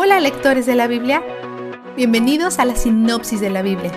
Hola lectores de la Biblia, bienvenidos a la sinopsis de la Biblia.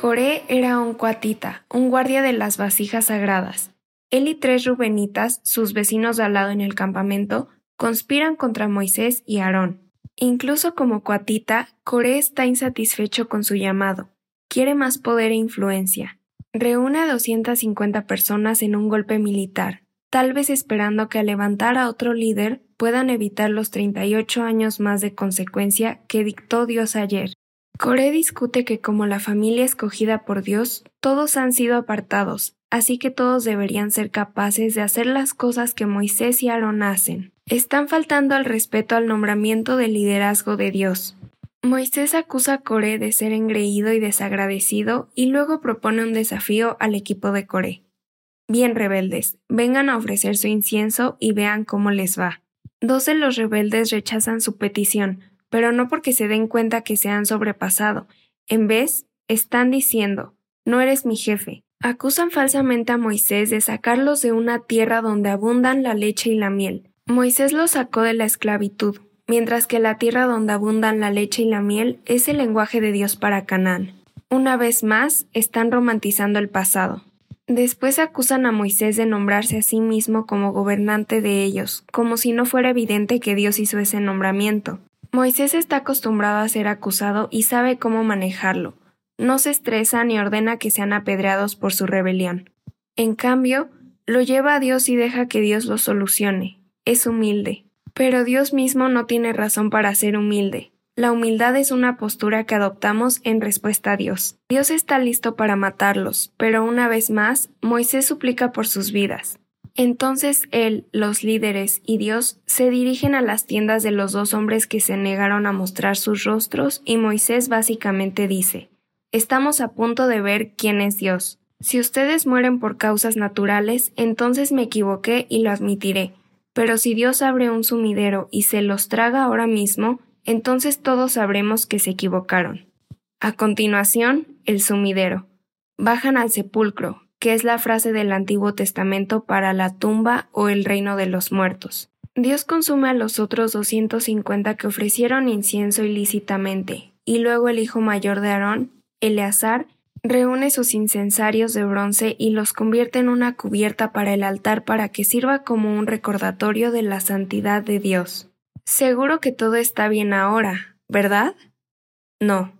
Coré era un cuatita, un guardia de las vasijas sagradas. Él y tres rubenitas, sus vecinos de al lado en el campamento, conspiran contra Moisés y Aarón. Incluso como cuatita, Coré está insatisfecho con su llamado. Quiere más poder e influencia. Reúne a 250 personas en un golpe militar, tal vez esperando que al levantar a otro líder puedan evitar los 38 años más de consecuencia que dictó Dios ayer. Coré discute que como la familia escogida por Dios, todos han sido apartados, así que todos deberían ser capaces de hacer las cosas que Moisés y Aarón hacen. Están faltando al respeto al nombramiento del liderazgo de Dios. Moisés acusa a Coré de ser engreído y desagradecido y luego propone un desafío al equipo de Coré. Bien rebeldes, vengan a ofrecer su incienso y vean cómo les va. Dos de los rebeldes rechazan su petición, pero no porque se den cuenta que se han sobrepasado. En vez, están diciendo, no eres mi jefe. Acusan falsamente a Moisés de sacarlos de una tierra donde abundan la leche y la miel. Moisés los sacó de la esclavitud, mientras que la tierra donde abundan la leche y la miel es el lenguaje de Dios para Canaán. Una vez más, están romantizando el pasado. Después acusan a Moisés de nombrarse a sí mismo como gobernante de ellos, como si no fuera evidente que Dios hizo ese nombramiento. Moisés está acostumbrado a ser acusado y sabe cómo manejarlo. No se estresa ni ordena que sean apedreados por su rebelión. En cambio, lo lleva a Dios y deja que Dios lo solucione. Es humilde. Pero Dios mismo no tiene razón para ser humilde. La humildad es una postura que adoptamos en respuesta a Dios. Dios está listo para matarlos, pero una vez más, Moisés suplica por sus vidas. Entonces él, los líderes y Dios se dirigen a las tiendas de los dos hombres que se negaron a mostrar sus rostros y Moisés básicamente dice, Estamos a punto de ver quién es Dios. Si ustedes mueren por causas naturales, entonces me equivoqué y lo admitiré. Pero si Dios abre un sumidero y se los traga ahora mismo, entonces todos sabremos que se equivocaron. A continuación, el sumidero. Bajan al sepulcro, que es la frase del Antiguo Testamento para la tumba o el reino de los muertos. Dios consume a los otros 250 que ofrecieron incienso ilícitamente, y luego el hijo mayor de Aarón, Eleazar, reúne sus incensarios de bronce y los convierte en una cubierta para el altar para que sirva como un recordatorio de la santidad de Dios. Seguro que todo está bien ahora, ¿verdad? No,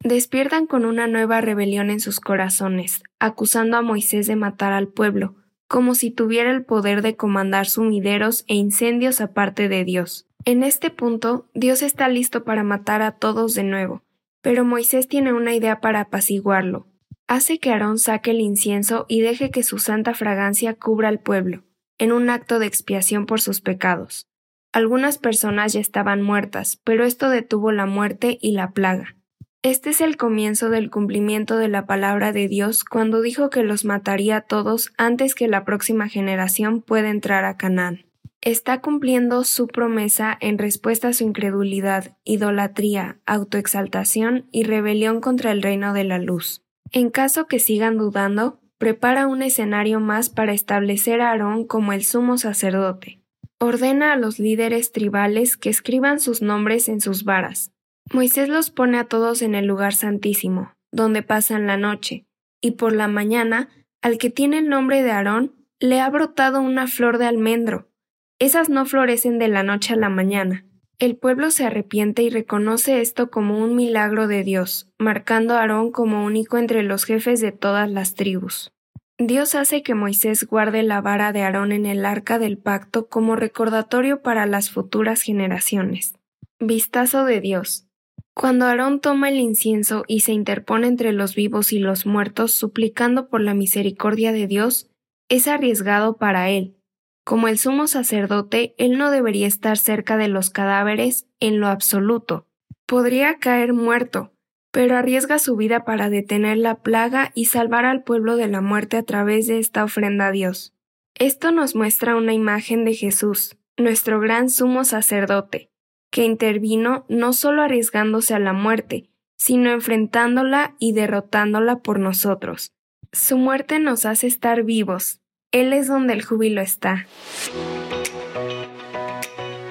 despiertan con una nueva rebelión en sus corazones, acusando a Moisés de matar al pueblo, como si tuviera el poder de comandar sumideros e incendios aparte de Dios. En este punto, Dios está listo para matar a todos de nuevo, pero Moisés tiene una idea para apaciguarlo. Hace que Aarón saque el incienso y deje que su santa fragancia cubra al pueblo, en un acto de expiación por sus pecados. Algunas personas ya estaban muertas, pero esto detuvo la muerte y la plaga. Este es el comienzo del cumplimiento de la palabra de Dios cuando dijo que los mataría a todos antes que la próxima generación pueda entrar a Canaán. Está cumpliendo su promesa en respuesta a su incredulidad, idolatría, autoexaltación y rebelión contra el reino de la luz. En caso que sigan dudando, prepara un escenario más para establecer a Aarón como el sumo sacerdote. Ordena a los líderes tribales que escriban sus nombres en sus varas, Moisés los pone a todos en el lugar santísimo, donde pasan la noche, y por la mañana, al que tiene el nombre de Aarón, le ha brotado una flor de almendro. Esas no florecen de la noche a la mañana. El pueblo se arrepiente y reconoce esto como un milagro de Dios, marcando a Aarón como único entre los jefes de todas las tribus. Dios hace que Moisés guarde la vara de Aarón en el arca del pacto como recordatorio para las futuras generaciones. Vistazo de Dios. Cuando Aarón toma el incienso y se interpone entre los vivos y los muertos suplicando por la misericordia de Dios, es arriesgado para él. Como el sumo sacerdote, él no debería estar cerca de los cadáveres en lo absoluto. Podría caer muerto, pero arriesga su vida para detener la plaga y salvar al pueblo de la muerte a través de esta ofrenda a Dios. Esto nos muestra una imagen de Jesús, nuestro gran sumo sacerdote, que intervino no solo arriesgándose a la muerte, sino enfrentándola y derrotándola por nosotros. Su muerte nos hace estar vivos. Él es donde el júbilo está.